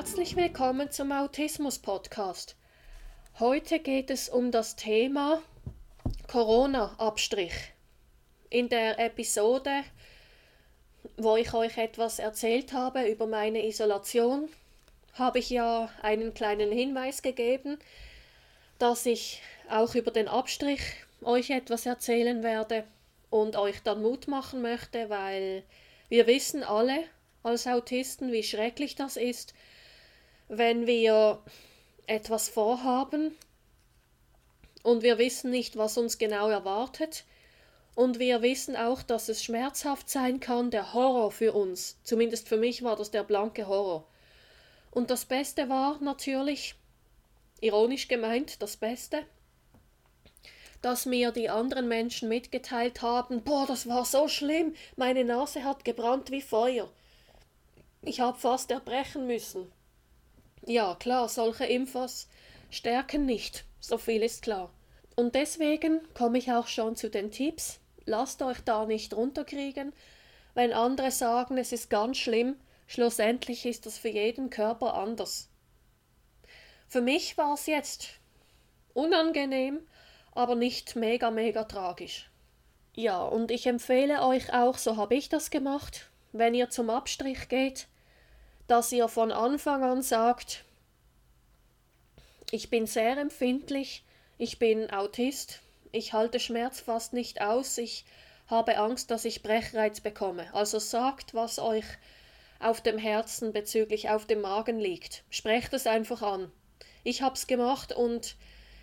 Herzlich willkommen zum Autismus Podcast. Heute geht es um das Thema Corona-Abstrich. In der Episode, wo ich euch etwas erzählt habe über meine Isolation, habe ich ja einen kleinen Hinweis gegeben, dass ich auch über den Abstrich euch etwas erzählen werde und euch dann Mut machen möchte, weil wir wissen alle als Autisten, wie schrecklich das ist, wenn wir etwas vorhaben und wir wissen nicht, was uns genau erwartet. Und wir wissen auch, dass es schmerzhaft sein kann, der Horror für uns. Zumindest für mich war das der blanke Horror. Und das Beste war natürlich, ironisch gemeint, das Beste, dass mir die anderen Menschen mitgeteilt haben, boah, das war so schlimm, meine Nase hat gebrannt wie Feuer. Ich habe fast erbrechen müssen. Ja, klar, solche Infos stärken nicht, so viel ist klar. Und deswegen komme ich auch schon zu den Tipps. Lasst euch da nicht runterkriegen. Wenn andere sagen, es ist ganz schlimm, schlussendlich ist das für jeden Körper anders. Für mich war es jetzt unangenehm, aber nicht mega, mega tragisch. Ja, und ich empfehle euch auch, so habe ich das gemacht, wenn ihr zum Abstrich geht, dass ihr von Anfang an sagt, ich bin sehr empfindlich, ich bin Autist, ich halte Schmerz fast nicht aus, ich habe Angst, dass ich Brechreiz bekomme. Also sagt, was euch auf dem Herzen bezüglich auf dem Magen liegt. Sprecht es einfach an. Ich hab's gemacht und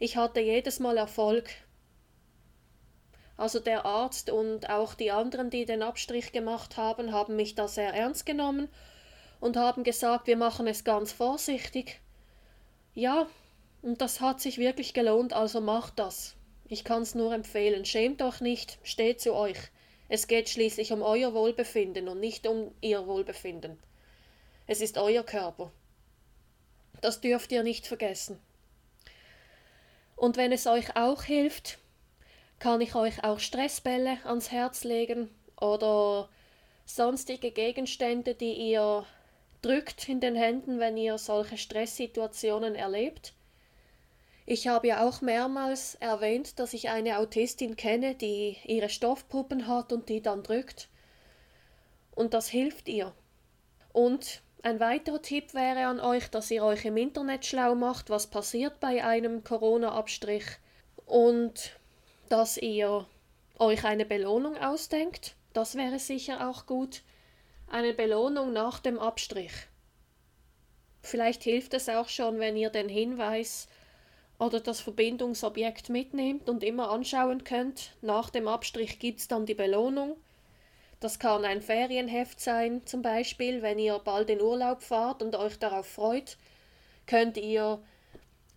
ich hatte jedes Mal Erfolg. Also der Arzt und auch die anderen, die den Abstrich gemacht haben, haben mich da sehr ernst genommen und haben gesagt, wir machen es ganz vorsichtig. Ja, und das hat sich wirklich gelohnt, also macht das. Ich kann's nur empfehlen. Schämt euch nicht, steht zu euch. Es geht schließlich um euer Wohlbefinden und nicht um ihr Wohlbefinden. Es ist euer Körper. Das dürft ihr nicht vergessen. Und wenn es euch auch hilft, kann ich euch auch Stressbälle ans Herz legen oder sonstige Gegenstände, die ihr drückt in den Händen, wenn ihr solche Stresssituationen erlebt. Ich habe ja auch mehrmals erwähnt, dass ich eine Autistin kenne, die ihre Stoffpuppen hat und die dann drückt. Und das hilft ihr. Und ein weiterer Tipp wäre an euch, dass ihr euch im Internet schlau macht, was passiert bei einem Corona-Abstrich und dass ihr euch eine Belohnung ausdenkt. Das wäre sicher auch gut. Eine Belohnung nach dem Abstrich. Vielleicht hilft es auch schon, wenn ihr den Hinweis oder das Verbindungsobjekt mitnehmt und immer anschauen könnt. Nach dem Abstrich gibt es dann die Belohnung. Das kann ein Ferienheft sein, zum Beispiel, wenn ihr bald in Urlaub fahrt und euch darauf freut, könnt ihr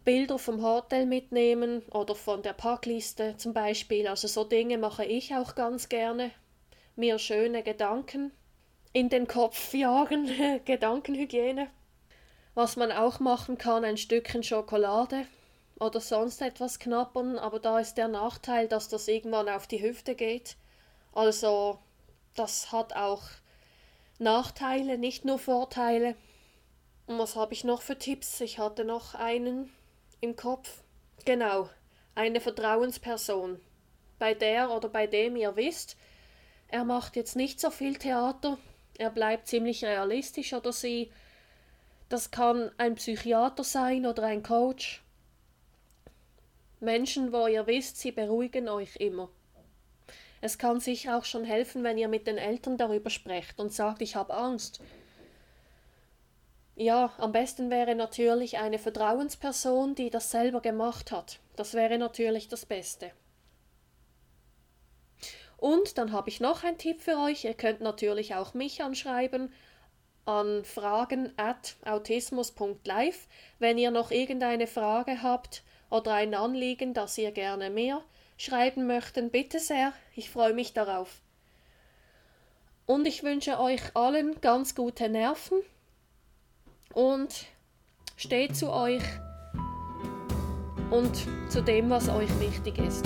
Bilder vom Hotel mitnehmen oder von der Packliste zum Beispiel. Also so Dinge mache ich auch ganz gerne. Mir schöne Gedanken in den Kopf jagen, Gedankenhygiene. Was man auch machen kann, ein Stückchen Schokolade oder sonst etwas knappern, aber da ist der Nachteil, dass das irgendwann auf die Hüfte geht. Also das hat auch Nachteile, nicht nur Vorteile. Und was habe ich noch für Tipps? Ich hatte noch einen im Kopf. Genau, eine Vertrauensperson. Bei der oder bei dem ihr wisst, er macht jetzt nicht so viel Theater, er bleibt ziemlich realistisch oder sie. Das kann ein Psychiater sein oder ein Coach. Menschen, wo ihr wisst, sie beruhigen euch immer. Es kann sicher auch schon helfen, wenn ihr mit den Eltern darüber sprecht und sagt, ich habe Angst. Ja, am besten wäre natürlich eine Vertrauensperson, die das selber gemacht hat. Das wäre natürlich das Beste. Und dann habe ich noch einen Tipp für euch. Ihr könnt natürlich auch mich anschreiben an fragen at autismus.live, wenn ihr noch irgendeine Frage habt oder ein Anliegen, das ihr gerne mehr schreiben möchten. Bitte sehr, ich freue mich darauf. Und ich wünsche euch allen ganz gute Nerven und steht zu euch und zu dem, was euch wichtig ist.